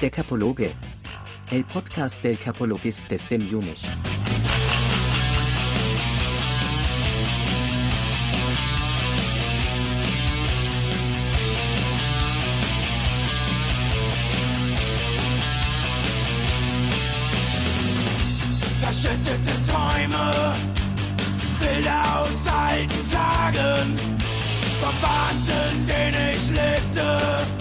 Der Capologe. El podcast del Capologistes dem Junich. Verschüttete Träume, Bilder aus alten Tagen, vom Wahnsinn, den ich lebte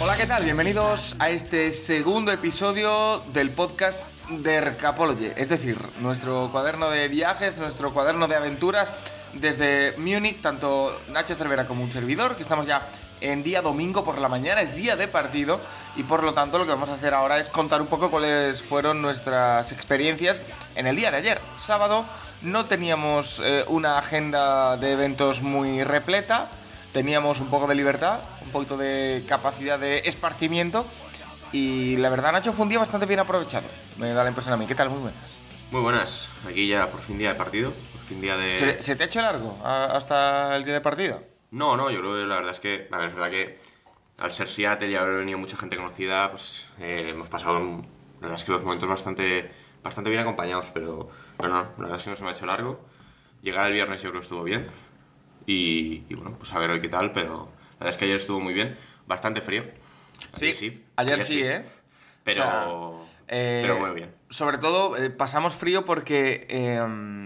Hola, ¿qué tal? Bienvenidos a este segundo episodio del podcast de Capology, es decir, nuestro cuaderno de viajes, nuestro cuaderno de aventuras desde Múnich, tanto Nacho Cervera como un servidor, que estamos ya en día domingo por la mañana, es día de partido y por lo tanto lo que vamos a hacer ahora es contar un poco cuáles fueron nuestras experiencias en el día de ayer, sábado. No teníamos eh, una agenda de eventos muy repleta, teníamos un poco de libertad, un poquito de capacidad de esparcimiento y la verdad Nacho fue un día bastante bien aprovechado, me da la impresión a mí. ¿Qué tal? Muy buenas. Muy buenas, aquí ya por fin día de partido, por fin día de... ¿Se, se te ha hecho largo a- hasta el día de partido? No, no, yo creo que la verdad es que, a ver, es verdad que al ser Seattle y haber venido mucha gente conocida, pues eh, hemos pasado, un- la verdad es que los momentos bastante, bastante bien acompañados, pero, pero no, la verdad es que no se me ha hecho largo. Llegar el viernes yo creo que estuvo bien y, y bueno, pues a ver hoy qué tal, pero la verdad es que ayer estuvo muy bien, bastante frío. Ayer sí. Ayer sí, ¿eh? Pero, O sea, eh, pero muy bien. Sobre todo, eh, pasamos frío porque, eh,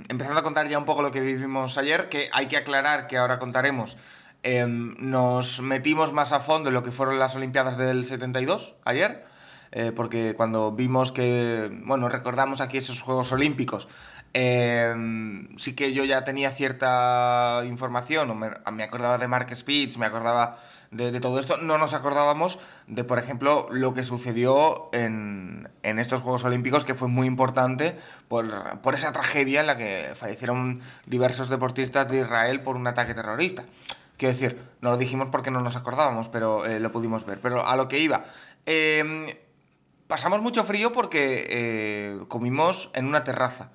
empezando a contar ya un poco lo que vivimos ayer, que hay que aclarar que ahora contaremos, eh, nos metimos más a fondo en lo que fueron las Olimpiadas del 72, ayer, eh, porque cuando vimos que, bueno, recordamos aquí esos Juegos Olímpicos, eh, sí que yo ya tenía cierta información, me acordaba de Mark Spitz, me acordaba de, todo esto, no nos acordábamos de, por ejemplo, lo que sucedió en, en estos Juegos Olímpicos, que fue muy importante por, por esa tragedia en la que fallecieron diversos deportistas de Israel por un ataque terrorista. Quiero decir, no lo dijimos porque no nos acordábamos, pero eh, lo pudimos ver. Pero a lo que iba. Eh, pasamos mucho frío porque eh, comimos en una terraza.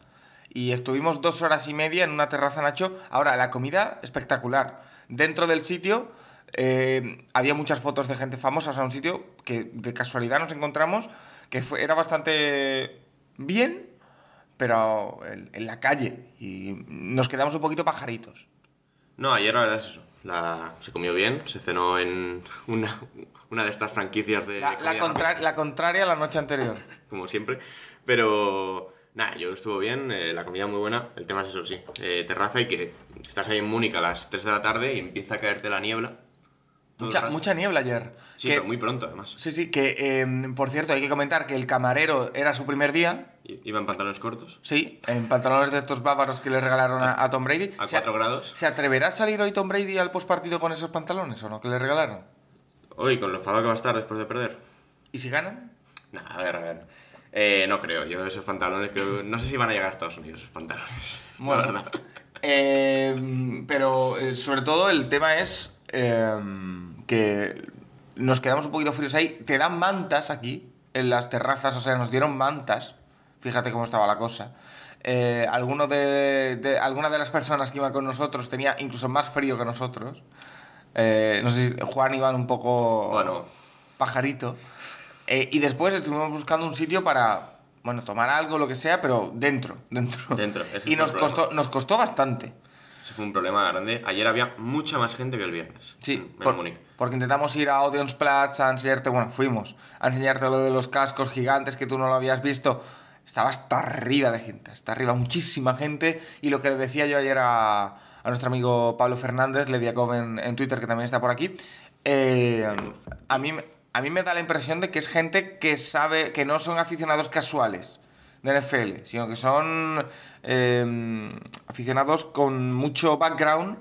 Y estuvimos dos horas y media en una terraza, Nacho. Ahora, la comida espectacular. Dentro del sitio eh, había muchas fotos de gente famosa. O sea, un sitio que de casualidad nos encontramos que fue, era bastante bien, pero en, en la calle. Y nos quedamos un poquito pajaritos. No, ayer la verdad es eso. La, se comió bien, se cenó en una, una de estas franquicias de. La, la contra- la contraria a la noche anterior. Como siempre. Pero. Nada, yo estuvo bien, eh, la comida muy buena. El tema es eso, sí. eh, terraza y que estás ahí en Múnich a las 3 de la tarde y empieza a caerte la niebla. Mucha, niebla ayer. Sí, Que- pero muy pronto además. Sí, sí, que eh, por cierto hay que comentar que el camarero era su primer día. Iba en pantalones cortos. Sí, en pantalones de estos bávaros que le regalaron a, a Tom Brady. A ¿Se- 4 grados. ¿Se atreverá a salir hoy Tom Brady al postpartido con esos pantalones o no? Que le regalaron. Hoy, con lo enfadado que va a estar después de perder. ¿Y si ganan? Nah, a ver, a ver. Eh, no creo, yo esos pantalones creo. No sé si van a llegar a Estados Unidos esos pantalones. la Bueno, verdad. eh, pero eh, sobre todo el tema es eh, que nos quedamos un poquito fríos ahí. Te dan mantas aquí, en las terrazas, o sea, nos dieron mantas. Fíjate cómo estaba la cosa. Eh, alguno de, de- alguna de las personas que iba con nosotros tenía incluso más frío que nosotros. Eh, no sé si Juan iba un poco Bueno. pajarito. Eh, y después estuvimos buscando un sitio para, bueno, tomar algo, lo que sea, pero dentro, dentro. Dentro, Y nos problema. costó, nos costó bastante. Fue un problema grande. Ayer había mucha más gente que el viernes. Sí, en por- Múnich. porque intentamos ir a Odeonsplatz a enseñarte, bueno, fuimos a enseñarte lo de los cascos gigantes que tú no lo habías visto. Estaba hasta arriba de gente, hasta arriba, muchísima gente. Y lo que le decía yo ayer a, a nuestro amigo Pablo Fernández, Lediakov en, en Twitter, que también está por aquí, eh, a, mí, a mí me da la impresión de que es gente que sabe, que no son aficionados casuales de NFL, sino que son eh, aficionados con mucho background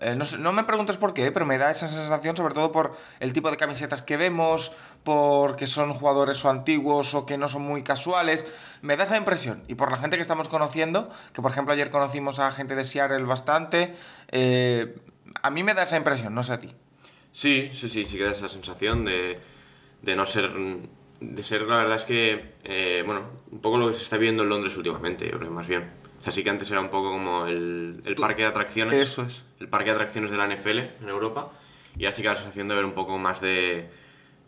eh, no, no me preguntes por qué, pero me da esa sensación, sobre todo por el tipo de camisetas que vemos, porque son jugadores o antiguos o que no son muy casuales. Me da esa impresión. Y por la gente que estamos conociendo, que por ejemplo ayer conocimos a gente de Seattle bastante, eh, a mí me da esa impresión, no sé a ti. Sí, sí, sí, sí que da esa sensación de, de no ser de ser, la verdad es que, eh, bueno, un poco lo que se está viendo en Londres últimamente, yo creo, más bien. O sea, sí que antes era un poco como el, el parque de atracciones. Eso es. El parque de atracciones de la NFL en Europa. Y así que la sensación de ver un poco más de...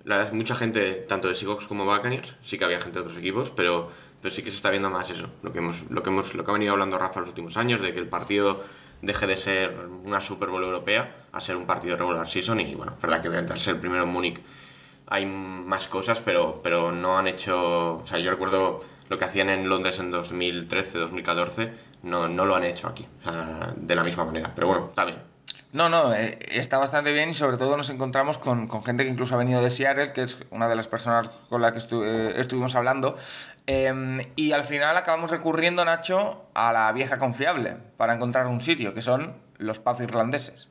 La verdad es mucha gente, tanto de Seahawks como Buccaneers, sí que había gente de otros equipos, pero, pero sí que se está viendo más eso. Lo que, hemos, lo, que hemos, lo que ha venido hablando Rafa los últimos años, de que el partido deje de ser una Super Bowl europea a ser un partido regular season. Y bueno, es verdad que obviamente al ser el primero en Múnich hay más cosas, pero, pero no han hecho... O sea, yo recuerdo lo que hacían en Londres en 2013, 2014, no, no lo han hecho aquí, de la misma manera. Pero bueno, está bien. No, no, eh, está bastante bien y sobre todo nos encontramos con, con gente que incluso ha venido de Seattle, que es una de las personas con la que eh, estuvimos hablando. Eh, y al final acabamos recurriendo, Nacho, a la vieja confiable para encontrar un sitio, que son los pubs irlandeses.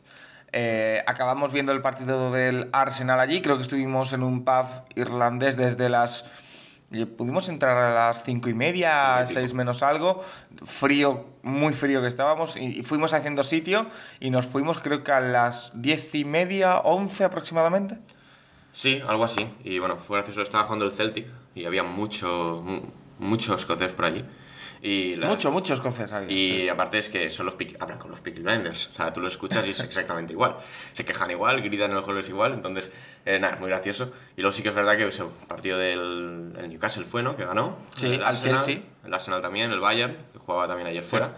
Eh, acabamos viendo el partido del Arsenal allí, creo que estuvimos en un pub irlandés desde las... Pudimos entrar a las cinco y media, seis menos algo, frío, muy frío que estábamos, y, fuimos haciendo sitio y nos fuimos creo que a las diez y media, once aproximadamente. Sí, algo así. Y bueno, fue gracioso, estaba jugando el Celtic y había mucho, mu- muchos escoceses por allí. Y Mucho, mucho escocés había. Y aparte es que son los Peaky- hablan con los Peaky Blinders. O sea, tú lo escuchas y es exactamente igual. Se quejan igual, gritan en los juegos igual. Entonces, eh, nada, muy gracioso. Y luego sí que es verdad que eso, el partido del el Newcastle fue, ¿no? Que ganó. Sí, el al Arsenal, Chelsea. El Arsenal también, el Bayern, que jugaba también ayer fuera.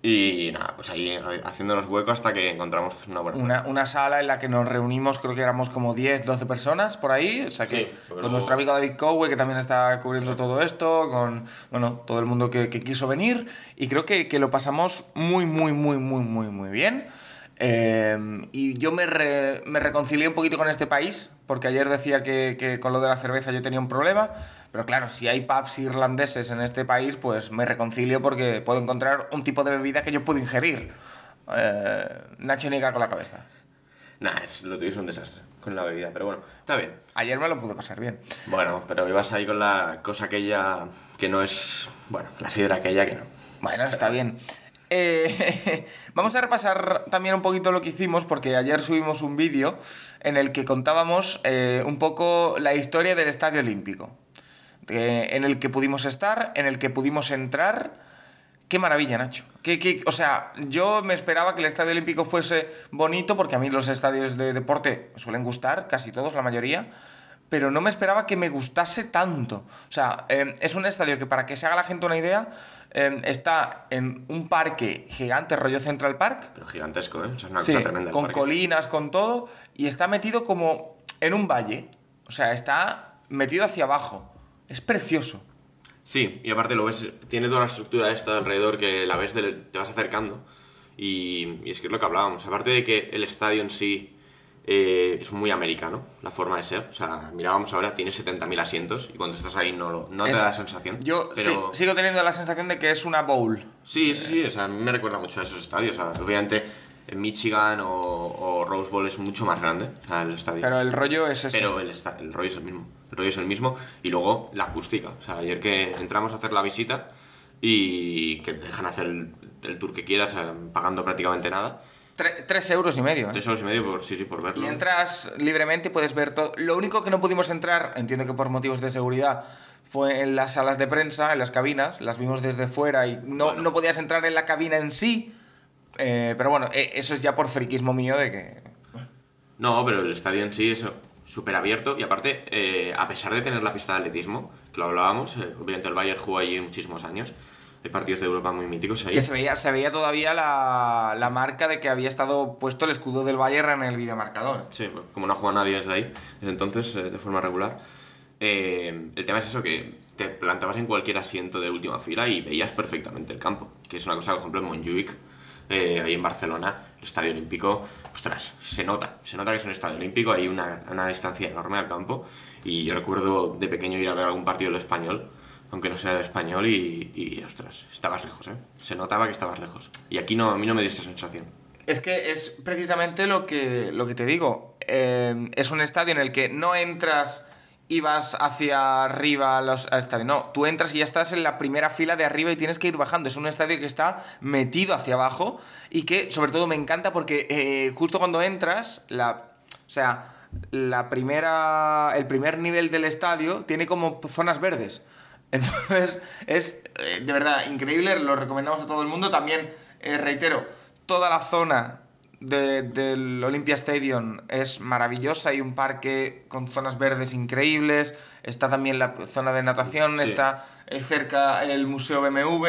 Y nada, pues ahí eh, haciéndonos hueco hasta que encontramos una buena. Una, una sala en la que nos reunimos, creo que éramos como 10, 12 personas por ahí. O sea que Sí, con porque luego- nuestro amigo David Cowe, que también está cubriendo todo esto, con bueno, todo el mundo que, que quiso venir. Y creo que, que lo pasamos muy, muy, muy, muy, muy, muy bien. Eh, y yo me, re- me reconcilié un poquito con este país, porque ayer decía que, que con lo de la cerveza yo tenía un problema. Pero claro, si hay pubs irlandeses en este país, pues me reconcilio porque puedo encontrar un tipo de bebida que yo puedo ingerir. Eh, Nacho niega con la cabeza. Nada, es, lo tuyo es un desastre con la bebida, pero bueno, está bien. Ayer me lo pude pasar bien. Bueno, pero ibas ahí con la cosa aquella que no es. Bueno, la sidra aquella que no. Bueno, está bien. Eh, vamos a repasar también un poquito lo que hicimos, porque ayer subimos un vídeo en el que contábamos eh, un poco la historia del Estadio Olímpico. Eh, en el que pudimos estar, en el que pudimos entrar. Qué maravilla, Nacho. Qué- qué- o sea, yo me esperaba que el Estadio Olímpico fuese bonito, porque a mí los estadios de deporte suelen gustar, casi todos, la mayoría, pero no me esperaba que me gustase tanto. O sea, es un estadio que, para que se haga la gente una idea, eh, está en un parque gigante, rollo Central Park, Pero gigantesco, ¿eh? O sea, es una Sí, cosa tremenda. con parque. colinas, con todo, y está metido como en un valle. O sea, está metido hacia abajo. Es precioso. Sí, y aparte lo ves, tiene toda la estructura esta alrededor que la ves, del- te vas acercando. Y, y es que es lo que hablábamos. Aparte de que el estadio en sí eh, es muy americano, la forma de ser. O sea, mirábamos ahora, tiene 70.000 asientos y cuando estás ahí no, lo- no te Es- da la sensación. Yo pero... sí- sigo teniendo la sensación de que es una bowl. Sí, sí, sí, o sea, a mí me recuerda mucho a esos estadios. O sea, obviamente en Michigan o, o Rose Bowl es mucho más grande, o sea, el estadio. Pero el rollo es ese. Pero el, el rollo es el mismo. El rollo es el mismo. Y luego la acústica. O sea, ayer que entramos a hacer la visita y que te dejan hacer el, el tour que quieras eh, pagando prácticamente nada. Tre- tres euros y medio. ¿eh? Tres euros y medio por, sí, sí, por verlo. Y entras libremente y puedes ver todo. Lo único que no pudimos entrar, entiendo que por motivos de seguridad, fue en las salas de prensa, en las cabinas. Las vimos desde fuera y no, Bueno. no podías entrar en la cabina en sí. Eh, pero bueno, eh, eso es ya por friquismo mío de que. No, pero el estadio en sí es súper abierto y aparte, eh, a pesar de tener la pista de atletismo, que lo hablábamos, obviamente el Bayern jugó allí muchísimos años, partidos de Europa muy míticos ahí. Que se veía, se veía todavía la, la marca de que había estado puesto el escudo del Bayern en el videomarcador. Sí, como no ha jugado nadie desde ahí, desde entonces, eh, de forma regular. Eh, el tema es eso, que te plantabas en cualquier asiento de última fila y veías perfectamente el campo, que es una cosa, por ejemplo, en Montjuic, eh, ahí en Barcelona, el Estadio Olímpico, ostras, se nota, se nota que es un Estadio Olímpico, hay una, una distancia enorme al campo y yo recuerdo de pequeño ir a ver algún partido del español, aunque no sea español y, y, ostras, estabas lejos, ¿eh? Se notaba que estabas lejos. Y aquí no, a mí no me dio esta sensación. Es que es precisamente lo que, lo que te digo. Eh, es un estadio en el que no entras y vas hacia arriba los, al estadio. No, tú entras y ya estás en la primera fila de arriba y tienes que ir bajando. Es un estadio que está metido hacia abajo y que sobre todo me encanta porque eh, justo cuando entras, la, o sea, la primera, el primer nivel del estadio tiene como zonas verdes. Entonces es eh, de verdad increíble, lo recomendamos a todo el mundo. También, eh, reitero, toda la zona de- del Olympia Stadium es maravillosa, hay un parque con zonas verdes increíbles, está también la zona de natación, Sí. está eh, cerca el Museo BMW.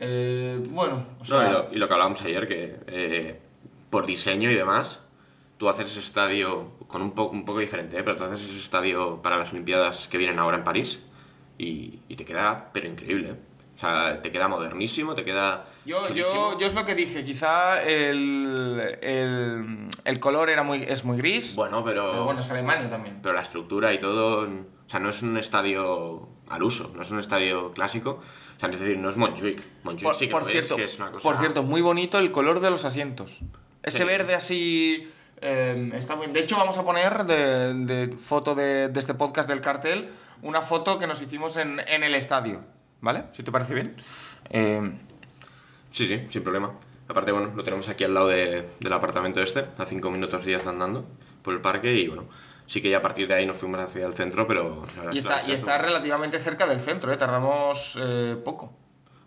eh, bueno, o sea, No, y, lo, y lo que hablábamos ayer, que por diseño y demás, tú haces ese estadio con un, poco un poco diferente, ¿eh? pero tú haces ese estadio para las Olimpiadas que vienen ahora en París y, y te queda, pero increíble. ¿eh? O sea, te queda modernísimo, te queda. Yo, chulísimo. yo, yo es lo que dije, quizá el, el, el color era muy, es muy gris. Bueno, pero. pero bueno, es Alemania también. pero la estructura y todo. O sea, no es un estadio al uso, no es un estadio clásico. O sea, es decir, no es Montjuic. Montjuic Por, sí que por lo es, cierto, que es una cosa. por cierto, muy bonito el color de los asientos. Ese Sí. verde así... eh, está muy... De hecho, vamos a poner de, de foto de, de este podcast del cartel una foto que nos hicimos en, en el estadio. ¿Vale? Si te parece bien. Eh, Sí, sí, sin problema. Aparte, bueno, lo tenemos aquí al lado de- del apartamento este, a 5 minutos 10 andando por el parque y bueno, sí que ya a partir de ahí nos fuimos hacia el centro, pero... y está, y está relativamente cerca del centro, ¿eh? Tardamos eh, poco.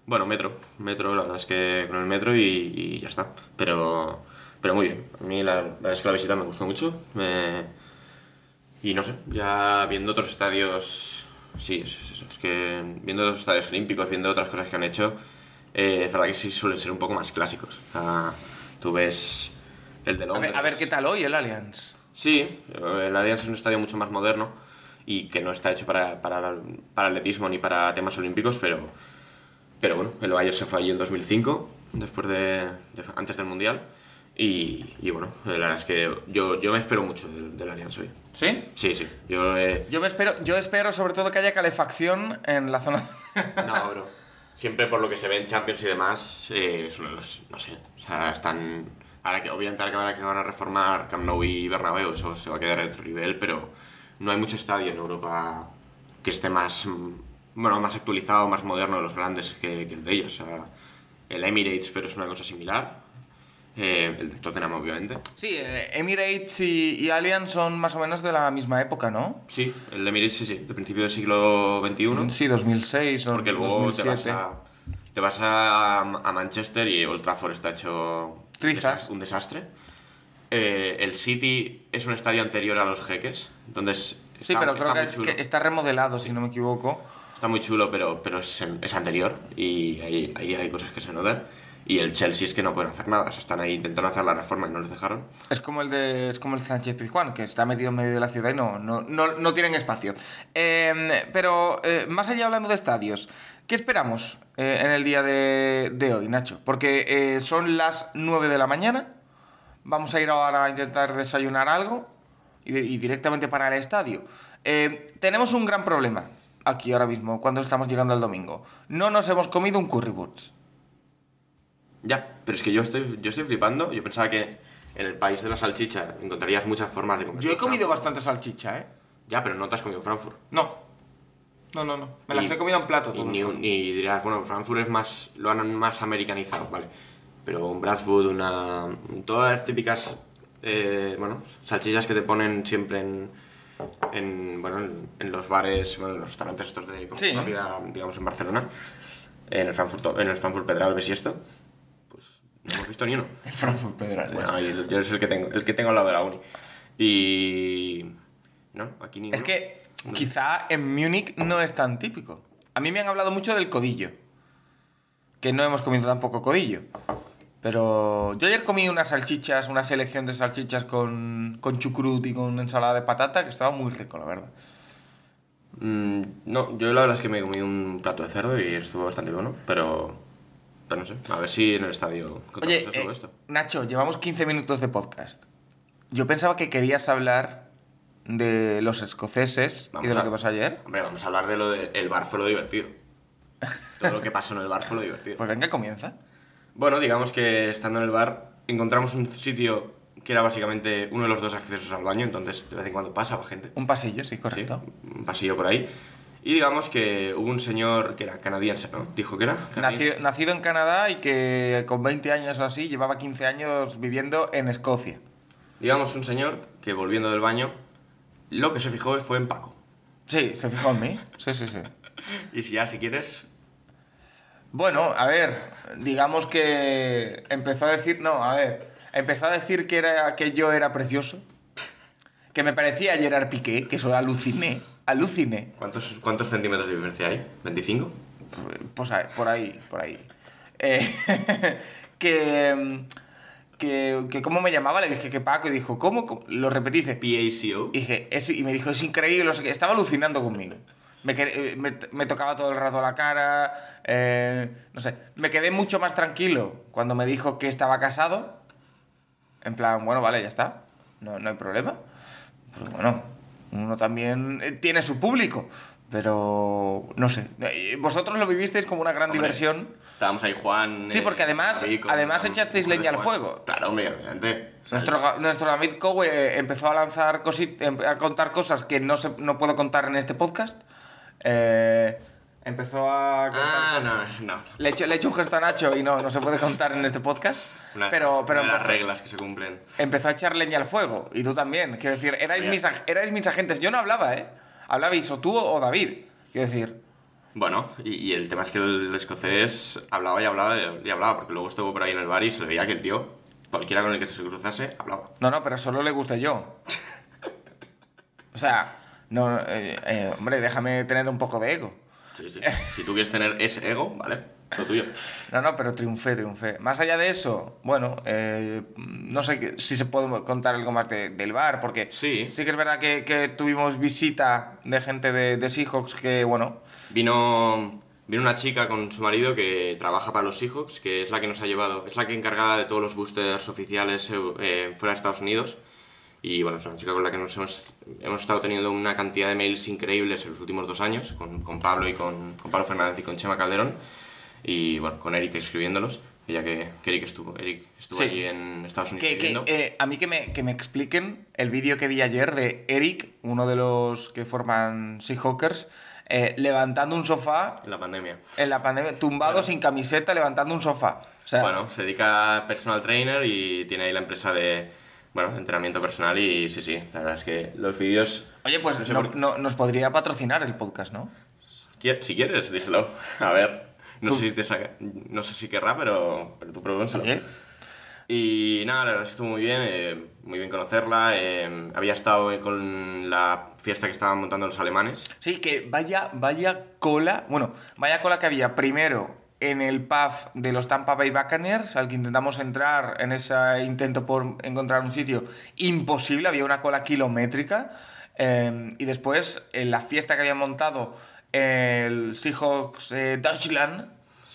Bueno, metro, metro, la verdad es que con el metro y, y ya está. Pero, pero muy bien, a mí la, la verdad es que la visita me gustó mucho. me- Y no sé, ya viendo otros estadios, sí, es, es es que viendo otros estadios olímpicos, viendo otras cosas que han hecho, eh, es verdad que sí suelen ser un poco más clásicos. O sea, tú ves el de A Londres. ver, a ver qué tal hoy el Allianz. Sí, el Allianz es un estadio mucho más moderno y que no está hecho para, para, para atletismo ni para temas olímpicos, pero, pero bueno, el Bayern se fue allí en 2005, después de, de- antes del Mundial, y, y bueno, la verdad es que yo, yo me espero mucho del, del Allianz hoy. ¿Sí? Sí, sí, yo... eh, Yo me espero, yo espero sobre todo que haya calefacción en la zona. no, bro. Siempre por lo que se ve en Champions y demás, eh, es uno de los, no sé, o sea, están... Ahora que, obviamente ahora que van a, que van a reformar Camp Nou y Bernabéu, eso se va a quedar en otro nivel, pero no hay mucho estadio en Europa que esté más, bueno, más actualizado, más moderno de los grandes que, que el de ellos. O sea, el Emirates, pero es una cosa similar. Eh, el de Tottenham, obviamente. Sí, eh, Emirates y, y Allianz son más o menos de la misma época, ¿no? Sí, el Emirates sí, sí, del principio del siglo XXI. Sí, 2006 o Porque luego te 2007. vas, a, te vas a, a Manchester y Old Trafford está hecho Trizas. un desastre. Eh, el City es un estadio anterior a los jeques, entonces Sí, está- pero está creo que, chulo. está remodelado, si no me equivoco. Está muy chulo, pero, pero es, es anterior y ahí, ahí hay cosas que se notan. Y el Chelsea es que no pueden hacer nada, o sea, están ahí intentando hacer la reforma y no les dejaron. Es como el de es como el Sánchez Pizjuán, que está metido en medio de la ciudad y no, no, no, no tienen espacio. Eh, pero eh, más allá hablando de estadios, ¿qué esperamos eh, en el día de, de hoy, Nacho? Porque eh, son las 9 de la mañana, vamos a ir ahora a intentar desayunar algo y, y directamente para el estadio. Eh, tenemos un gran problema aquí ahora mismo, cuando estamos llegando al domingo. No nos hemos comido un currywurst. Ya, pero es que yo estoy, yo estoy flipando. Yo pensaba que en el país de la salchicha encontrarías muchas formas de comer. Yo he comido bastante salchicha, ¿eh? Ya, pero no te has comido Frankfurt. No. No, no, no. Me las Y- he comido en plato. Y, todo. ni, ni dirás, bueno, Frankfurt es más, lo han más americanizado, vale. Pero un Bradford, una. Todas las típicas, eh, bueno, salchichas que te ponen siempre en. en bueno, en, en los bares, bueno, en los restaurantes estos de Sí. comida, digamos, en Barcelona. En el Frankfurt, en el Frankfurt Pedralbes y esto. No hemos visto ni uno. El Frankfurt Pedralbes. Bueno, yo, yo es el que tengo, el que tengo al lado de la uni. Y. No, aquí ninguno. Es que quizá en Múnich no es tan típico. A mí me han hablado mucho del codillo. Que no hemos comido tampoco codillo. Pero yo ayer comí unas salchichas, una selección de salchichas con, con chucrut y con ensalada de patata que estaba muy rico, la verdad. Mm, no, yo la verdad es que me comí un plato de cerdo y estuvo bastante bueno, pero. Pero no sé, a ver si en el estadio Oye, eh, esto. Nacho, llevamos 15 minutos de podcast. Yo pensaba que querías hablar de los escoceses y Vamos de lo a- que pasó ayer. Hombre, vamos a hablar de lo del bar fue lo divertido. Todo lo que pasó en el bar fue lo divertido. Pues venga, comienza. Bueno, digamos que estando en el bar encontramos un sitio que era básicamente uno de los dos accesos al baño, entonces de vez en cuando pasaba gente. Un pasillo, sí, Sí, correcto. un pasillo por ahí. Y digamos que hubo un señor que era canadiense, ¿no? Dijo que era. Nacido, nacido en Canadá y que con 20 años o así llevaba 15 años viviendo en Escocia. digamos, un señor que volviendo del baño, lo que se fijó fue en Paco. Sí, se fijó en mí. Sí, sí, sí. Y si ya, si quieres, Bueno, a ver, digamos que empezó a decir, no, a ver, empezó a decir que era que yo era precioso, que me parecía Gerard Piqué, que eso aluciné, aluciné. ¿cuántos, ¿cuántos centímetros de diferencia hay? ¿25? Pues por ahí, por ahí. Eh, que, que, que cómo me llamaba, le dije que Paco, y dijo, ¿cómo? ¿Cómo? Lo repetí, dice, PACO. Y, dije, es- y me dijo, es increíble, no sé qué. estaba alucinando conmigo. Me, eh, me, me tocaba todo el rato la cara, eh, no sé. Me quedé mucho más tranquilo cuando me dijo que estaba casado. En plan, bueno, vale, ya está, no, no hay problema. Pues bueno, uno también eh, tiene su público, pero no sé. Eh, Vosotros lo vivisteis como una gran Hombre, diversión. Estábamos ahí Juan. Sí, eh, porque además- con- además con- echasteis con leña al fuego. Claro, hombre, obviamente. Nuestro, nuestro Cowe eh, empezó a lanzar cosit a contar cosas que no, se, no puedo contar en este podcast. Eh, empezó a contar Ah, cosas- no, no. Le he, hecho, le he hecho un gesto a Nacho y no, no se puede contar en este podcast. Una- pero pero una de las empezó, reglas que se cumplen. empezó a echar leña al fuego. Y tú también. Quiero decir, erais mis, erais mis agentes. Yo no hablaba, ¿eh? Hablabais o tú o David. Quiero decir, Bueno, y, y el tema es que el escocés hablaba y hablaba y hablaba, porque luego estuvo por ahí en el bar y se le veía que el tío, cualquiera con el que se cruzase, hablaba. no, no, pero solo le gusta yo. O sea, no, eh, eh, hombre, déjame tener un poco de ego. Sí, sí. Si tú quieres tener ese ego, vale, lo tuyo. No, no, pero triunfé, triunfé. Más allá de eso, bueno, eh, no sé si se puede contar algo más de- del bar, porque Sí. sí que es verdad que, que tuvimos visita de gente de, de Seahawks que, bueno, Vino, vino una chica con su marido que trabaja para los Seahawks, que es la que nos ha llevado, es la que encargada de todos los boosters oficiales eh, fuera de Estados Unidos. Y bueno, es una chica con la que nos hemos, hemos estado teniendo una cantidad de mails increíbles en los últimos dos años, con, con Pablo y con, con Pablo Fernández y con Chema Calderón. Y bueno, con Eric escribiéndolos, ya que, que Eric estuvo, Eric estuvo Sí. allí en Estados Unidos que, que, eh, a mí que me, que me expliquen el vídeo que vi ayer de Eric, uno de los que forman Seahawkers, eh, levantando un sofá en la pandemia. en la pandemia, tumbado sin camiseta, levantando un sofá. O sea, Bueno, se dedica a personal trainer y tiene ahí la empresa de, bueno, entrenamiento personal y sí, sí, la verdad es que los vídeos... oye, pues no sé no- por- no- nos podría patrocinar el podcast, ¿no? Si quieres, díselo. A ver, no, Tú- sé si te saca- no sé si querrá, pero, pero tú pregúntalo. Y nada, la verdad es que estuvo muy bien, eh, muy bien conocerla. eh, había estado con la fiesta que estaban montando los alemanes. Sí, que vaya, vaya cola. Bueno, vaya cola que había primero en el pub de los Tampa Bay Buccaneers, al que intentamos entrar en ese intento por encontrar un sitio imposible, había una cola kilométrica. eh, y después en la fiesta que habían montado el Seahawks eh, Deutschland,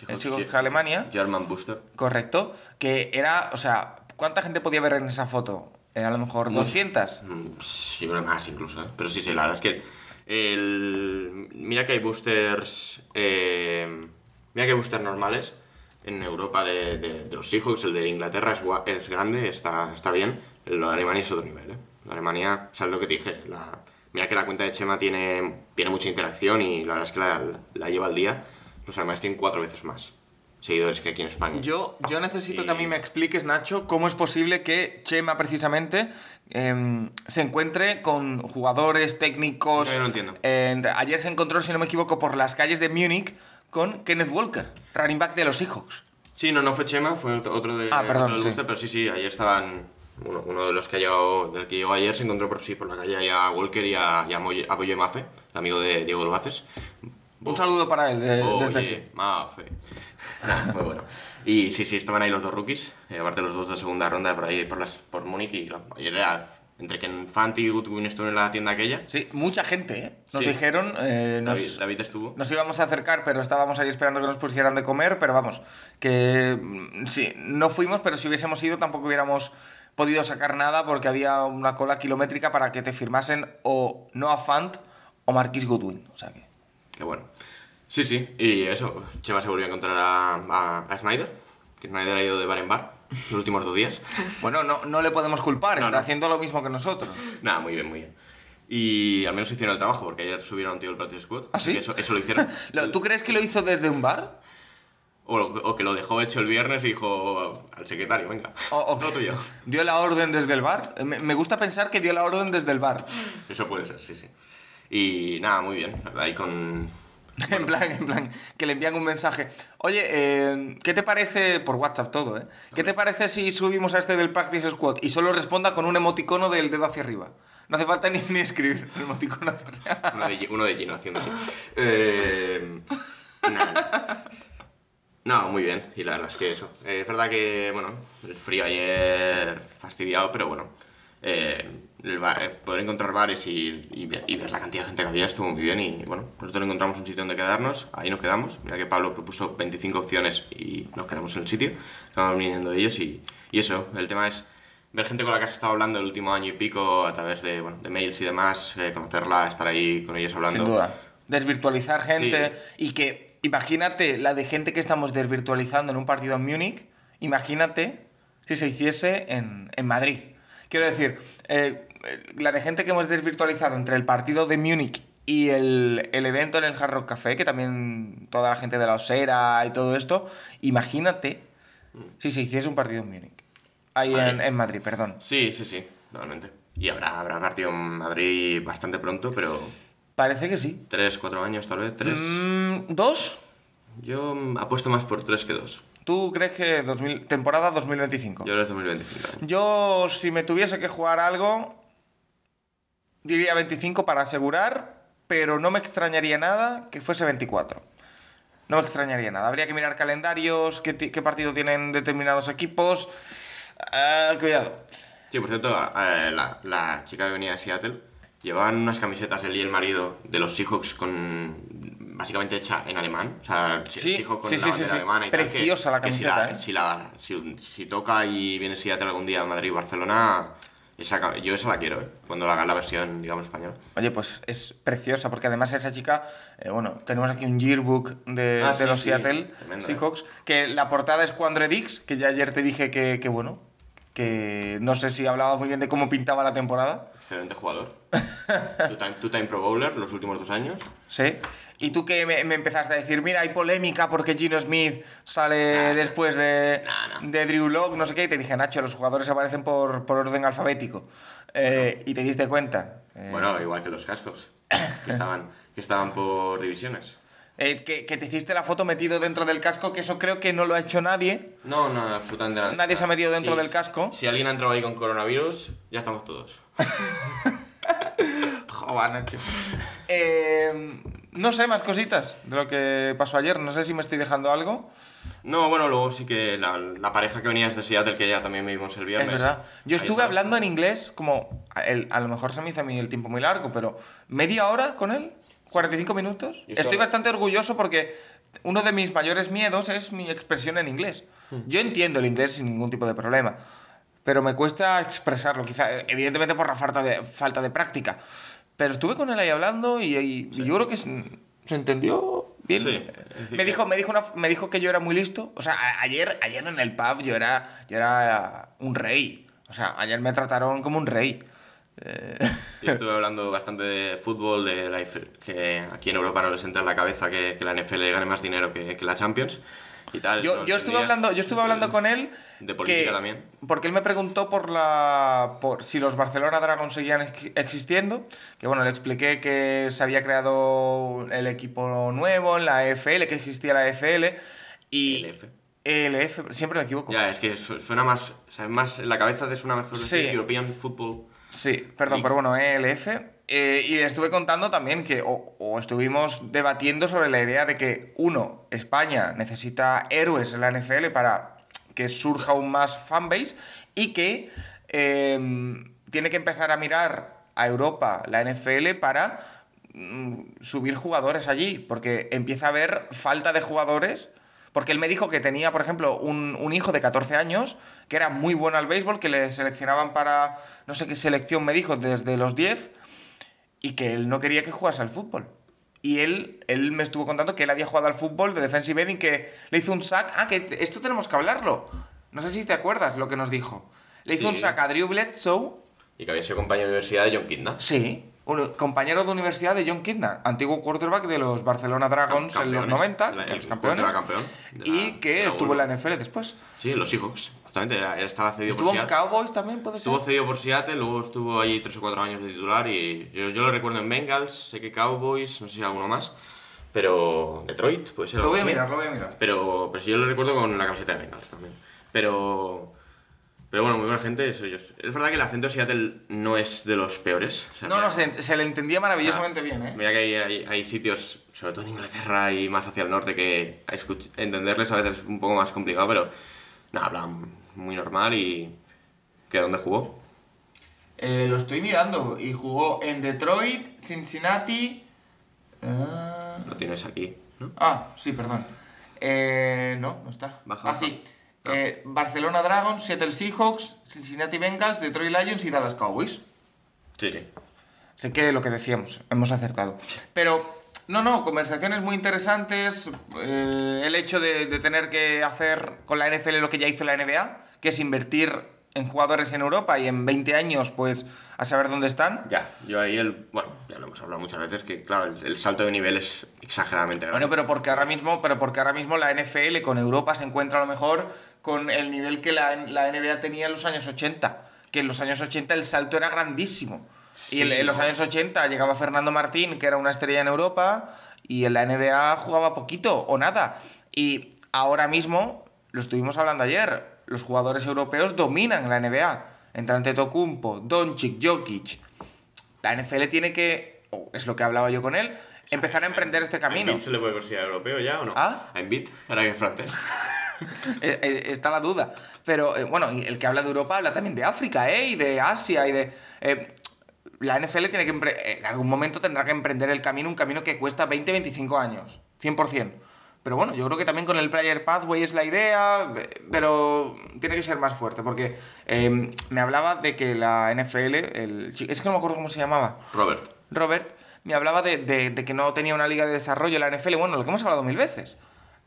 el Seahawks Alemania, German Booster. correcto, que era, o sea, ¿cuánta gente podía ver en esa foto? Eh, a lo mejor 200. Mm, Sí, más incluso, ¿eh? Pero sí, sí, la verdad es que el... Mira que hay boosters... eh, Mira que boosters normales en Europa de, de- de los Seahawks, el de Inglaterra es, grande, está, está bien, lo de Alemania es otro nivel, ¿eh? La Alemania, o sea, es lo que te dije, la- mira que la cuenta de Chema tiene, tiene mucha interacción y la verdad es que la, la lleva al día, los alemanes tienen cuatro veces más seguidores que aquí en España. Yo, yo necesito Y- que a mí me expliques, Nacho, cómo es posible que Chema, precisamente, em, se encuentre con jugadores técnicos. Yo no entiendo. Eh, ayer se encontró, si no me equivoco, por las calles de Múnich con Kenneth Walker, running back de los Seahawks. Sí, no, no fue Chema, fue otro de Ah, perdón, otro sí. Booster, pero sí, sí, ayer estaban. Uno, uno de los que ha llegado, del que llegó ayer se encontró por sí, por la calle ahí a Walker y a, y a, Moye- a Boye Mafe, el amigo de Diego Lobaces. Un saludo para él de- desde aquí. Mafe. Muy bueno. Y sí, sí, estaban ahí los dos rookies, eh, aparte los dos de segunda ronda por ahí, por, las, por Múnich. Y claro, ayer era entre que Fanti y Goodwin estuvieron en la tienda aquella. Sí, mucha gente, ¿eh? Nos Sí. dijeron, eh, nos, David, David estuvo. nos íbamos a acercar, pero estábamos ahí esperando que nos pusieran de comer, pero vamos, que mm, sí, no fuimos, pero si hubiésemos ido tampoco hubiéramos podido sacar nada porque había una cola kilométrica para que te firmasen o Noah Fant o Marquis Goodwin. O sea que... Qué bueno. Sí, sí, y eso, Chema se volvió a encontrar a, a, a Snyder, que Snyder ha ido de bar en bar los últimos dos días. Bueno, no, no le podemos culpar, No, está no. haciendo lo mismo que nosotros. Nada, muy bien, muy bien. Y al menos hicieron el trabajo, porque ayer subieron un tío del Practice Squad. ¿Ah, sí? Eso, eso lo hicieron. ¿Tú crees que lo hizo desde un bar? O, o que lo dejó hecho el viernes y dijo al secretario, venga, O- o- todo tuyo. ¿Dio la orden desde el bar? Me, me gusta pensar que dio la orden desde el bar. Eso puede ser, sí, sí. Y nada, muy bien. la verdad, Ahí con... En plan, en plan, que le envían un mensaje. Oye, eh, ¿qué te parece, por WhatsApp todo, eh? ¿Qué te parece si subimos a este del Practice Squad y solo responda con un emoticono del dedo hacia arriba? No hace falta ni, ni escribir el emoticono hacia arriba. Uno de, uno de lleno haciendo así. Eh, nada. No, muy bien. Y la verdad es que eso. Eh, es verdad que, bueno, el frío ayer fastidiado, pero bueno. eh, poder encontrar bares y, y ver, y ver la cantidad de gente que había estuvo muy bien. Y bueno, nosotros encontramos un sitio donde quedarnos. Ahí nos quedamos. Mira que Pablo propuso 25 opciones y nos quedamos en el sitio. Acabamos viniendo de ellos y, y eso. El tema es ver gente con la que has estado hablando el último año y pico a través de, bueno, de mails y demás, eh, conocerla, estar ahí con ellos hablando. Sin duda. Desvirtualizar gente y que, imagínate la de gente que estamos desvirtualizando en un partido en Múnich, imagínate si se hiciese en, en Madrid. Quiero decir, eh, la de gente que hemos desvirtualizado entre el partido de Múnich y el, el evento en el Hard Rock Café, que también toda la gente de la Osera y todo esto, imagínate si se hiciese un partido en Múnich. Ahí en, en Madrid, perdón. Sí, sí, sí, totalmente. Y habrá, habrá partido en Madrid bastante pronto, pero Parece que sí. tres, cuatro años tal vez, tres. Mm, ¿Dos? Yo apuesto más por tres que dos. ¿Tú crees que 2000 temporada 2025? Yo creo que es 2025. ¿eh? Yo, si me tuviese que jugar algo, diría 25 para asegurar, pero no me extrañaría nada que fuese 24. No me extrañaría nada. Habría que mirar calendarios, qué, qué partido tienen determinados equipos. Ah, cuidado. Sí, por cierto, eh, la, la chica que venía de Seattle llevaban unas camisetas él y el marido de los Seahawks con básicamente hecha en alemán, o sea, Sí, Seahawks con sí, la sí, alemana y tal, que- Preciosa la que si camiseta, ¿eh? si, la- si- si toca y viene Seattle algún día a Madrid Barcelona, esa, yo esa la quiero, ¿eh? cuando la haga la versión, digamos, española. Oye, pues es preciosa, porque además esa chica, eh, bueno, tenemos aquí un yearbook de, Ah, de sí, los sí, Seattle tremendo, ¿eh? Seahawks, que la portada es Quandre Dix, que ya ayer te dije que, que bueno, que no sé si hablaba muy bien de cómo pintaba la temporada. Excelente jugador. Two-time two-time Pro Bowler los últimos dos años. Sí. Y tú que me, me empezaste a decir, mira, hay polémica porque Gino Smith sale Nah, después de, nah, nah. de Drew Lock, no sé qué, y te dije, Nacho, los jugadores aparecen por, por orden alfabético. Eh, y te diste cuenta. Eh, Bueno, igual que los cascos, que estaban, que estaban por divisiones. Eh, que, que te hiciste la foto metido dentro del casco, que eso creo que no lo ha hecho nadie. No, no, absolutamente nada. Nadie se ha metido dentro Sí, del casco. Si alguien ha entrado ahí con coronavirus, ya estamos todos. Joder, Nacho. Eh, no sé, más cositas de lo que pasó ayer. No sé si me estoy dejando algo. No, bueno, luego sí que la, la pareja que venía desde Seattle, que ya también vimos el viernes. Es verdad. Yo estuve hablando en inglés como... a- el- a lo mejor se me hizo a mí el tiempo muy largo, pero media hora con él, 45 minutos. Estoy bastante orgulloso porque uno de mis mayores miedos es mi expresión en inglés. Hmm. Yo entiendo el inglés sin ningún tipo de problema, pero me cuesta expresarlo, quizá, evidentemente por la falta de, falta de práctica. Pero estuve con él ahí hablando y, y yo creo que se, se entendió bien. Sí, me, dijo, me, dijo una- me dijo que yo era muy listo. O sea, a- ayer, ayer en el pub yo era, yo era un rey. O sea, ayer me trataron como un rey. Eh, Yo estuve hablando bastante de fútbol, de la que aquí en Europa no les entra en la cabeza que, que la NFL gane más dinero que, que la Champions y tal. Yo, no yo estuve hablando, yo estuve hablando con él. De política que- también. Porque él me preguntó por la. por si los Barcelona Dragons seguían ex- existiendo. Que bueno, le expliqué que se había creado el equipo nuevo en la EFL, que existía la EFL. Y. ELF. ELF, siempre me equivoco. Ya, es que su- suena más, o sea, más en la cabeza de suena mejor Sí. decir European Football. Sí, perdón, Y- pero bueno, ELF. Eh, y le estuve contando también que, o, o estuvimos debatiendo sobre la idea de que, uno, España necesita héroes en la NFL para que surja aún más fanbase y que eh, tiene que empezar a mirar a Europa, la NFL, para mm, subir jugadores allí, porque empieza a haber falta de jugadores. Porque él me dijo que tenía, por ejemplo, un, un hijo de 14 años que era muy bueno al béisbol, que le seleccionaban para no sé qué selección me dijo desde los 10 y que él no quería que jugase al fútbol. Y él, él me estuvo contando que él había jugado al fútbol de defensive ending, que le hizo un sack. Ah, que esto tenemos que hablarlo. No sé si te acuerdas lo que nos dijo. Le hizo Sí. un sack a Drew Bledsoe. Y que había sido compañero de universidad de John Kinda. Sí. Un compañero de universidad de John Kidna, antiguo quarterback de los Barcelona Dragons en los Campeones. 90, La- los el campeones, quarterback campeón la- y que estuvo en la. NFL después. Sí, los Seahawks, justamente, era- estaba cedido Estuvo por en Seattle. Cowboys también, puede ser. Estuvo cedido por Seattle, luego estuvo allí 3 o 4 años de titular y yo, yo lo recuerdo en Bengals, sé que Cowboys, no sé si alguno más, pero Detroit, puede ser Lo voy a mirar, lo voy a mirar. Pero, pero sí, yo lo recuerdo con la camiseta de Bengals también. Pero, pero bueno, muy buena gente. eso ellos. Es verdad que el acento de Seattle no es de los peores. o sea, No, no, se, se le entendía maravillosamente bien, ¿eh? Mira que hay, hay, hay sitios, sobre todo en Inglaterra y más hacia el norte, que entenderles a veces es un poco más complicado, pero nada, hablan muy normal y... ¿Que dónde jugó? Eh, lo estoy mirando y jugó en Detroit, Cincinnati. ah, Lo tienes aquí, ¿no? Ah, sí, perdón. Eh, no, no está. Baja, ah, baja. sí. Eh, Barcelona Dragons, Seattle Seahawks, Cincinnati Bengals, Detroit Lions y Dallas Cowboys. Sí, sí. Sé que lo que decíamos, hemos acertado. Pero, no, no, conversaciones muy interesantes. eh, el hecho de, de tener que hacer con la NFL lo que ya hizo la NBA, que es invertir en jugadores en Europa y en 20 años, pues, a saber dónde están. Ya, yo ahí el... Bueno, ya lo hemos hablado muchas veces, que claro, el, el salto de nivel es exageradamente grande. Bueno, pero porque ahora mismo, pero porque ahora mismo la NFL con Europa se encuentra a lo mejor con el nivel que la, la NBA tenía en los años 80. Que en los años 80 el salto era grandísimo. y en, Sí, en los años 80 llegaba Fernando Martín, que era una estrella en Europa, y en la NBA jugaba poquito o nada. Y ahora mismo, lo estuvimos hablando ayer, los jugadores europeos dominan la NBA. Entre Antetokounmpo, Doncic, Jokic. La NFL tiene que, o es lo que hablaba yo con él, empezar a emprender este ¿A camino. Embiid se le puede considerar europeo ya o no? ¿Ah? ¿A Embiid? Ahora que es francés. Eh, eh, está la duda. Pero eh, bueno, el que habla de Europa habla también de África, ¿eh? Y de Asia y de... eh, la NFL tiene que... En algún momento tendrá que emprender el camino, un camino que cuesta 20-25 años. 100%. Pero bueno, yo creo que también con el Player Pathway es la idea, pero tiene que ser más fuerte, porque eh, me hablaba de que la NFL, el, es que no me acuerdo cómo se llamaba, Robert. Robert me hablaba de, de- de que no tenía una liga de desarrollo la NFL, bueno, lo que hemos hablado mil veces.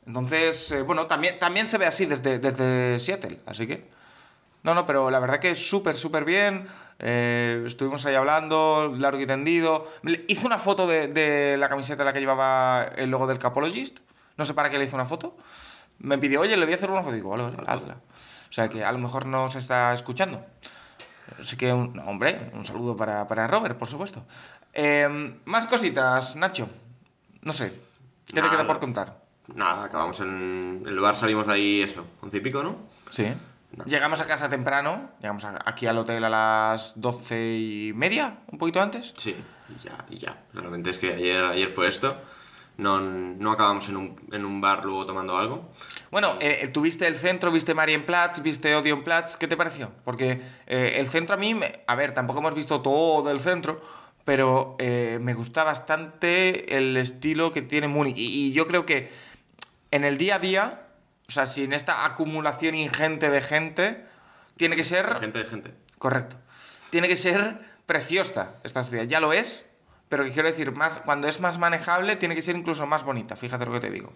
Entonces, eh, bueno, también, también se ve así desde, desde Seattle, así que... No, no, pero la verdad que súper, súper bien. eh, estuvimos ahí hablando, largo y tendido. Hice una foto de, de la camiseta en la que llevaba el logo del Capologist. No sé para qué le hice una foto. Me pidió, oye, le voy a hacer una foto. Digo, vale, vale, hazla. O sea que a lo mejor no se está escuchando. Así que, un, no, hombre, un saludo para, para Robert, por supuesto. Eh, más cositas, Nacho. No sé. ¿Qué te queda por contar? Nada, acabamos en el bar, salimos de ahí, eso, once y pico, ¿no? Sí. Llegamos a casa temprano. Llegamos aquí al hotel a las doce y media, un poquito antes. Sí, y ya, y ya. Realmente es que ayer, ayer fue esto. No, no acabamos en un, en un bar luego tomando algo. Bueno, eh, tuviste el centro, viste Marienplatz, viste Odionplatz, ¿qué te pareció? Porque eh, el centro a mí, me- a ver, tampoco hemos visto todo el centro, pero eh, me gusta bastante el estilo que tiene Múnich. Y, y yo creo que en el día a día, o sea, sin esta acumulación ingente de gente, tiene que ser... Gente de gente. Correcto. Tiene que ser preciosa esta ciudad. Ya lo es, pero que quiero decir, más, cuando es más manejable, tiene que ser incluso más bonita. Fíjate lo que te digo.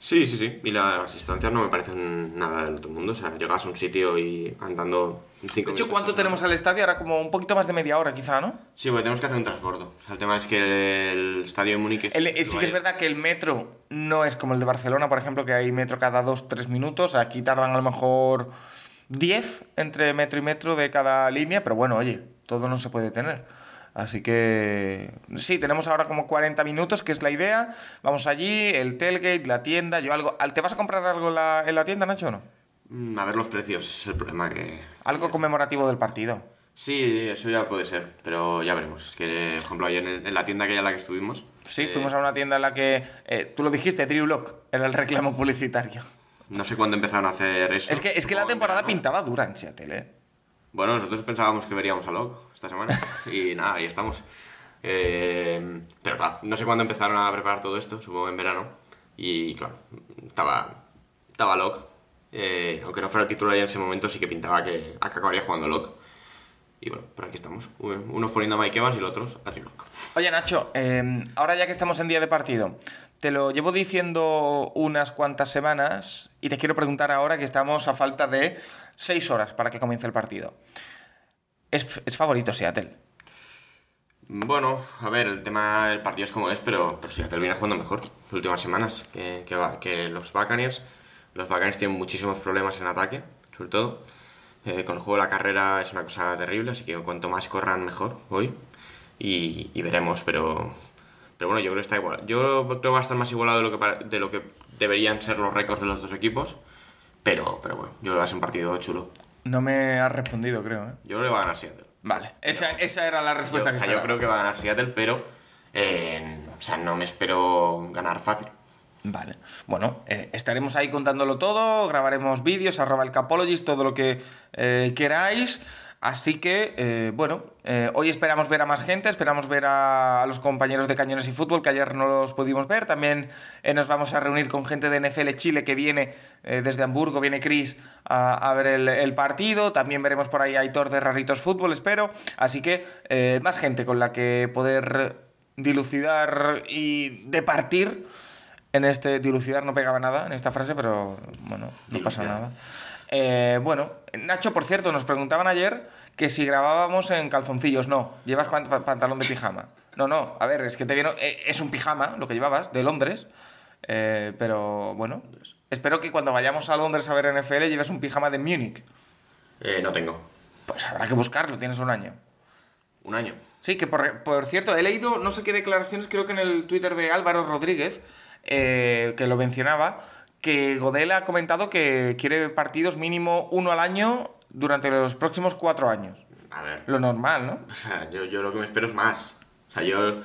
Sí, sí, sí. Y las distancias no me parecen nada del otro mundo. O sea, llegas a un sitio y andando en cinco De hecho, minutos, ¿cuánto tenemos al estadio? Ahora como un poquito más de media hora, quizá, ¿no? Sí, porque tenemos que hacer un transbordo. O sea, el tema es que el estadio de Múnich... es- El- eh, sí que es verdad que el metro no es como el de Barcelona, por ejemplo, que hay metro cada 2-3 minutos. Aquí tardan a lo mejor 10 entre metro y metro de cada línea, pero bueno, oye, todo no se puede tener. Así que sí, tenemos ahora como 40 minutos, que es la idea. Vamos allí, el tailgate, la tienda, yo algo... ¿Te vas a comprar algo en la, en la tienda, Nacho, o no? Mm, A ver los precios, es el problema que... Algo conmemorativo del partido. Sí, eso ya puede ser, pero ya veremos. Es que, por ejemplo, ayer en la tienda aquella en la que estuvimos... Sí, eh, fuimos a una tienda en la que... eh, tú lo dijiste, Drew Lock, era el reclamo publicitario. No sé cuándo empezaron a hacer eso. Es que, es que la temporada pintaba dura en Seattle, ¿eh? Bueno, nosotros pensábamos que veríamos a Locke esta semana y nada, ahí estamos. Eh, pero claro, no sé cuándo empezaron a preparar todo esto, supongo en verano. Y claro, estaba, estaba Locke. Eh, aunque no fuera el titular ya en ese momento, sí que pintaba que acabaría jugando Locke. Y bueno, por aquí estamos. Unos poniendo a Mike Evans y los otros a Drew Lock. Oye, Nacho, eh, ahora ya que estamos en día de partido, te lo llevo diciendo unas cuantas semanas y te quiero preguntar ahora que estamos a falta de seis horas para que comience el partido. ¿Es, es favorito Seattle? Bueno, a ver, el tema del partido es como es, pero, pero Seattle viene jugando mejor las últimas semanas que, va- que los Buccaneers. Los Buccaneers tienen muchísimos problemas en ataque, sobre todo. Eh, con el juego de la carrera es una cosa terrible, así que cuanto más corran, mejor hoy. Y, y veremos, pero, pero bueno, yo creo que está igual. Yo creo que va a estar más igualado de lo que, de lo que deberían ser los récords de los dos equipos. Pero, pero bueno, yo creo que va a ser un partido chulo. No me has respondido, creo, ¿eh? Yo creo que va a ganar Seattle. Vale, esa, esa era la Yo, respuesta o que sea, yo creo que va a ganar Seattle, pero eh, o sea, no me espero ganar fácil. Vale. Bueno, eh, estaremos ahí contándolo todo, grabaremos vídeos, arroba el Capologist, todo lo que eh, queráis. Así que, eh, bueno, eh, hoy esperamos ver a más gente, esperamos ver a, a los compañeros de Cañones y Fútbol, que ayer no los pudimos ver. También eh, nos vamos a reunir con gente de NFL Chile que viene eh, desde Hamburgo, viene Chris a, a ver el, el partido. También veremos por ahí a Aitor de Raritos Fútbol, espero. Así que, más gente con la que poder dilucidar y departir. En este dilucidar no pegaba nada en esta frase, pero bueno, no pasa nada. Eh, bueno, Nacho, por cierto, nos preguntaban ayer que si grabábamos en calzoncillos. No, llevas pan- pa- pantalón de pijama. No, no, a ver, es que te vieron. eh, es un pijama lo que llevabas, de Londres. Eh, pero bueno, espero que cuando vayamos a Londres a ver NFL lleves un pijama de Múnich. Eh, no tengo. Pues habrá que buscarlo, tienes un año. Un año. Sí, que por, por cierto, he leído no sé qué declaraciones, creo que en el Twitter de Álvaro Rodríguez, eh, que lo mencionaba, que Godel ha comentado que quiere partidos mínimo uno al año durante los próximos cuatro años. A ver. Lo normal, ¿no? O sea, yo, yo lo que me espero es más. O sea, yo,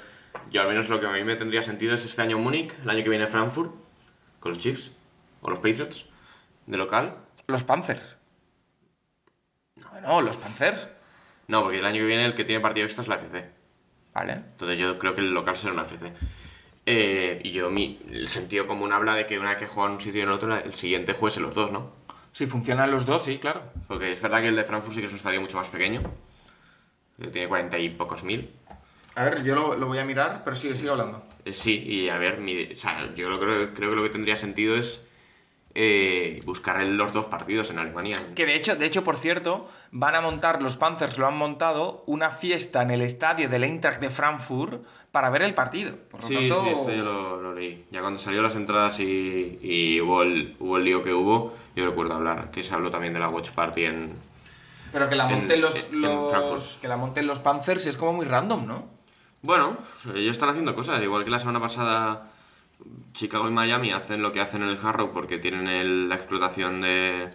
yo al menos lo que a mí me tendría sentido es este año Múnich, el año que viene Frankfurt, con los Chiefs o los Patriots, de local. Los Panthers. No, no, los Panthers. No, porque el año que viene el que tiene partido extra es la FC. Vale. Entonces yo creo que el local será una FC. Eh, y yo, mi, el sentido común habla de que una vez que juegan un sitio y en otro, el siguiente juegue los dos, ¿no? Si funcionan los dos, sí, claro. Porque es verdad que el de Frankfurt sí que es un estadio mucho más pequeño. que Tiene 40 y pocos mil. A ver, yo lo, lo voy a mirar, pero sigue, sigue hablando. Eh, Sí, y a ver, mi- o sea, yo lo creo, creo que lo que tendría sentido es eh, buscar los dos partidos en Alemania. Que de hecho, de hecho, por cierto, van a montar, los Panthers lo han montado, una fiesta en el estadio del Eintracht de Frankfurt para ver el partido. Por lo Sí, tanto, sí, esto yo lo, lo leí. Ya cuando salió las entradas y, y hubo, el, hubo el lío que hubo, yo recuerdo hablar, que se habló también de la Watch Party en... Pero que la en- monten los, en que la monten los Panthers es como muy random, ¿no? Bueno, ellos están haciendo cosas, igual que la semana pasada Chicago y Miami hacen lo que hacen en el Hard Rock porque tienen el- la explotación de,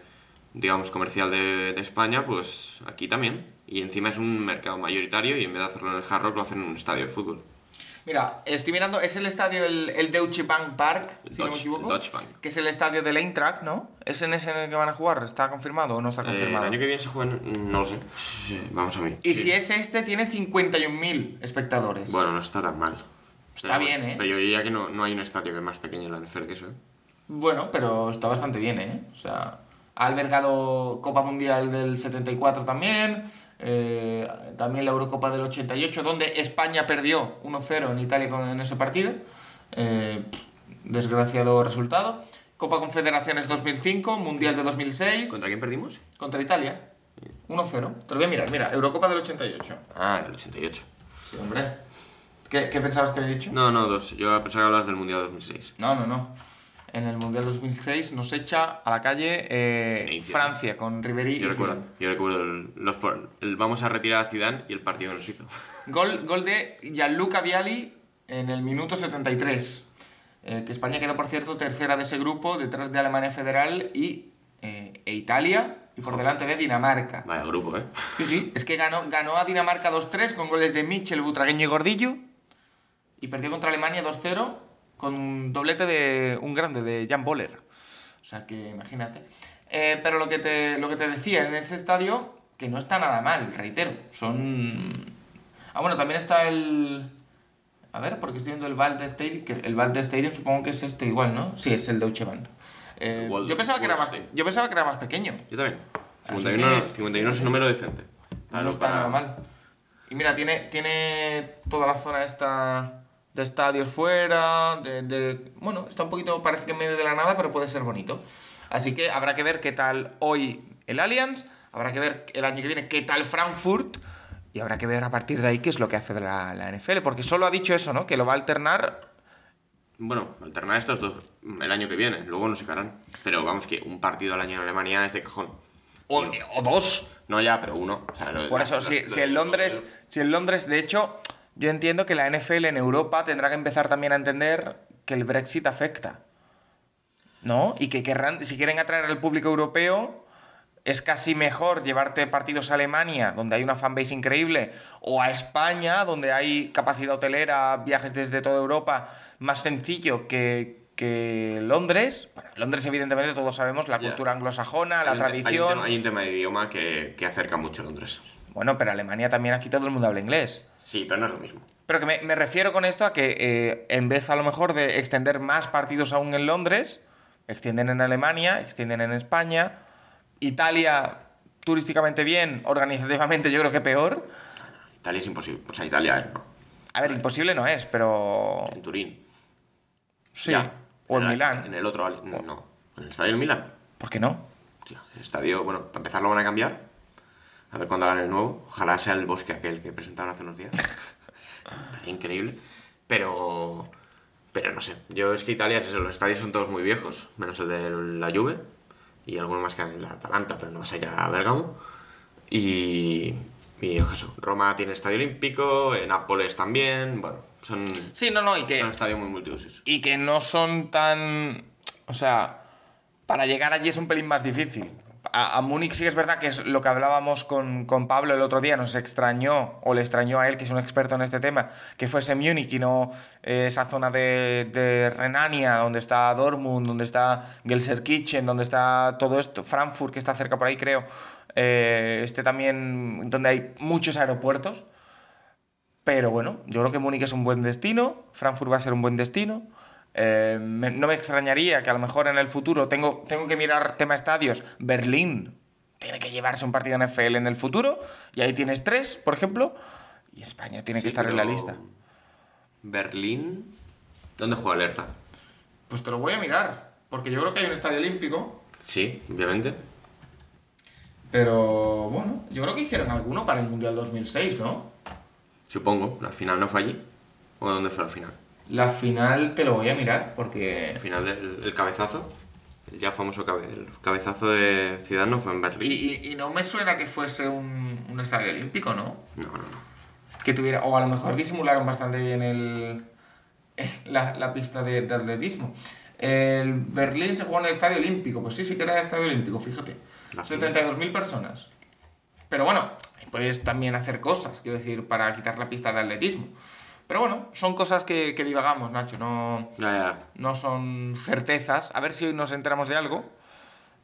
digamos, comercial de, de España, pues aquí también. Y encima es un mercado mayoritario y en vez de hacerlo en el Hard Rock lo hacen en un estadio de fútbol. Mira, estoy mirando, es el estadio, el, el Deutsche Bank Park, El si no me equivoco. el Deutsche Bank. Que es el estadio del Eintracht, ¿no? ¿Es en ese en el que van a jugar? ¿Está confirmado o no está Eh, confirmado? el año que viene se juega en- no lo sé. Sí, vamos a ver. Y Sí. si es este, tiene 51.000 espectadores. Bueno, no está tan mal. Está Pero bien, ¿eh? Pero yo diría que no, no hay un estadio que es más pequeño en la NFL que eso, ¿eh? Bueno, pero está bastante bien, ¿eh? O sea, ha albergado Copa Mundial del 74 también, eh, también la Eurocopa del 88, donde España perdió 1-0 en Italia con, en ese partido. Eh, desgraciado resultado. Copa Confederaciones 2005, Mundial de 2006, ¿Contra quién perdimos? contra Italia. 1-0. Te lo voy a mirar, mira, Eurocopa del 88. Ah, el 88. Sí, hombre. ¿Qué, qué pensabas que había dicho? No, no, dos. Yo pensaba que hablabas del Mundial 2006. No, no, no. En el Mundial 2006 nos echa a la calle eh, Francia. Francia con Ribery Yo y recuerdo, Zidane. yo recuerdo el, los, el vamos a retirar a Zidane y el partido que nos hizo. Gol, gol de Gianluca Vialli en el minuto 73. Eh, que España quedó, por cierto, tercera de ese grupo, detrás de Alemania Federal y, eh, e Italia, y por delante de Dinamarca. Vaya grupo, ¿eh? Sí, sí, es que ganó, ganó a Dinamarca 2-3 con goles de Michel, Butragueño y Gordillo. Y perdió contra Alemania 2-0 con un doblete de un grande, de Jan Boller. O sea que imagínate. Eh, pero lo que, te, lo que te decía, en este estadio, que no está nada mal, reitero. Son... Ah, bueno, también está el... A ver, porque estoy viendo el Valde Stadium, que el Valde Stadium supongo que es este igual, ¿no? Sí, es el Deutsche Bank. Eh, yo, pensaba que era más, yo pensaba que era más pequeño. Yo también. Así 51, que- 51 es un número decente. Para no está para- nada mal. Y mira, tiene, tiene toda la zona esta de estadios fuera, de, de- Bueno, está un poquito, parece que en medio de la nada, pero puede ser bonito. Así que habrá que ver qué tal hoy el Allianz, habrá que ver el año que viene qué tal Frankfurt, y habrá que ver a partir de ahí qué es lo que hace la, la NFL, porque solo ha dicho eso, ¿no? Que lo va a alternar. Bueno, alternar estos dos el año que viene, luego no se harán. Pero vamos, que un partido al año en Alemania es de cajón. O, o dos. No ya, pero uno. O sea, Por la- eso, lo- si, lo- si en Londres, si en Londres, de hecho, yo entiendo que la NFL en Europa tendrá que empezar también a entender que el Brexit afecta. ¿No? Y que querrán, si quieren atraer al público europeo, es casi mejor llevarte partidos a Alemania, donde hay una fanbase increíble, o a España, donde hay capacidad hotelera, viajes desde toda Europa, más sencillo que, que Londres. Bueno, Londres, evidentemente, todos sabemos la Ya. cultura anglosajona, la hay un te- hay un tradición. tema- Hay un tema de idioma que, que acerca mucho a Londres. Bueno, pero Alemania también aquí todo el mundo habla inglés. Sí, pero no es lo mismo. Pero que me, me refiero con esto a que eh, en vez a lo mejor de extender más partidos aún en Londres, extienden en Alemania, extienden en España, Italia turísticamente bien, organizativamente yo creo que peor. Italia es imposible. O sea, Italia, eh, no. A ver, imposible no es, pero En Turín. sí. Ya. O en el- Milán. En el otro, no, no. En el estadio del Milán. ¿Por qué no? Tío, el estadio, bueno, para empezar lo van a cambiar. A ver cuándo hagan el nuevo. Ojalá sea el bosque aquel que presentaron hace unos días. Increíble. Pero. Pero no sé. Yo es que Italia, es eso, los estadios son todos muy viejos, menos el de la Juve. Y alguno más que el de Atalanta, pero no vas a ir a Bergamo. Y. Y eso. Roma tiene estadio olímpico, en Nápoles también. Bueno, son. Sí, no, no, y que, Son estadios muy multiusos. y que no son tan... O sea, para llegar allí es un pelín más difícil. A, a Múnich sí que es verdad que es lo que hablábamos con, con Pablo el otro día, nos extrañó, o le extrañó a él, que es un experto en este tema, que fuese Múnich y no eh, esa zona de, de Renania, donde está Dortmund, donde está Gelsenkirchen, donde está todo esto, Frankfurt, que está cerca por ahí creo, eh, este también, donde hay muchos aeropuertos. Pero bueno, yo creo que Múnich es un buen destino, Frankfurt va a ser un buen destino. Eh, me- no me extrañaría que a lo mejor en el futuro tengo, tengo que mirar tema estadios. Berlín tiene que llevarse un partido NFL en el futuro y ahí tienes tres, por ejemplo. Y España tiene que estar en la lista. Berlín. ¿Dónde juega Alerta? Pues te lo voy a mirar, porque yo creo que hay un estadio olímpico. Sí, obviamente. Pero bueno, yo creo que hicieron alguno para el Mundial 2006, ¿no? Supongo. ¿La final no fue allí? ¿O dónde fue la final? La final te lo voy a mirar porque... El final del el cabezazo. El ya famoso cabe- el cabezazo de Zidane no fue en Berlín. y- y no me suena que fuese un, un estadio olímpico, ¿no? No, no, no. Que tuviera... O a lo mejor disimularon bastante bien el, la, la pista de, de atletismo. El Berlín se jugó en el estadio olímpico. Pues sí, sí que era el estadio olímpico, fíjate. La 72.000 personas. Pero bueno, puedes también hacer cosas, quiero decir, para quitar la pista de atletismo. Pero bueno, son cosas que, que divagamos, Nacho. No, Ya, ya. no son certezas. A ver si hoy nos enteramos de algo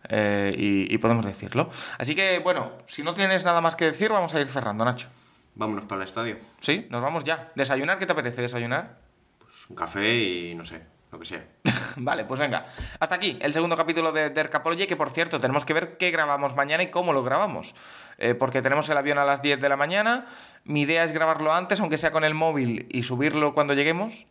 eh, y, y podemos decirlo. Así que, bueno, si no tienes nada más que decir, vamos a ir cerrando, Nacho. Vámonos para el estadio. Sí, nos vamos ya. ¿Desayunar? ¿Qué te apetece desayunar? Pues un café y no sé, lo que sea. vale, pues venga. Hasta aquí el segundo capítulo de Dercapology, que por cierto, tenemos que ver qué grabamos mañana y cómo lo grabamos. Eh, porque tenemos el avión a las 10 de la mañana. Mi idea es grabarlo antes, aunque sea con el móvil, y subirlo cuando lleguemos.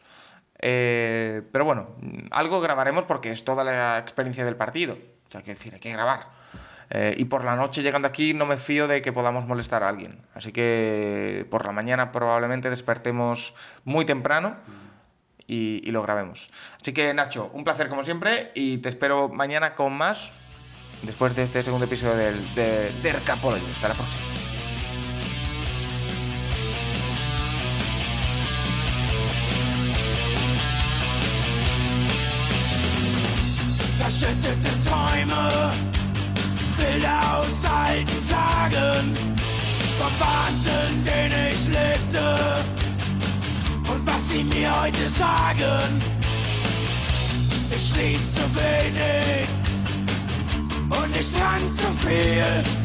Eh, pero bueno, algo grabaremos porque es toda la experiencia del partido. O sea, que decir, hay que grabar. Eh, y por la noche llegando aquí no me fío de que podamos molestar a alguien. Así que por la mañana probablemente despertemos muy temprano y, lo grabemos. Así que Nacho, un placer como siempre y te espero mañana con más después de este segundo episodio del, de Dercapology. Hasta la próxima. Verschüttete Träume, Bilder aus alten Tagen, vom Wahnsinn, den ich lebte. Sie mir heute sagen, ich schlief zu wenig und ich trank zu viel.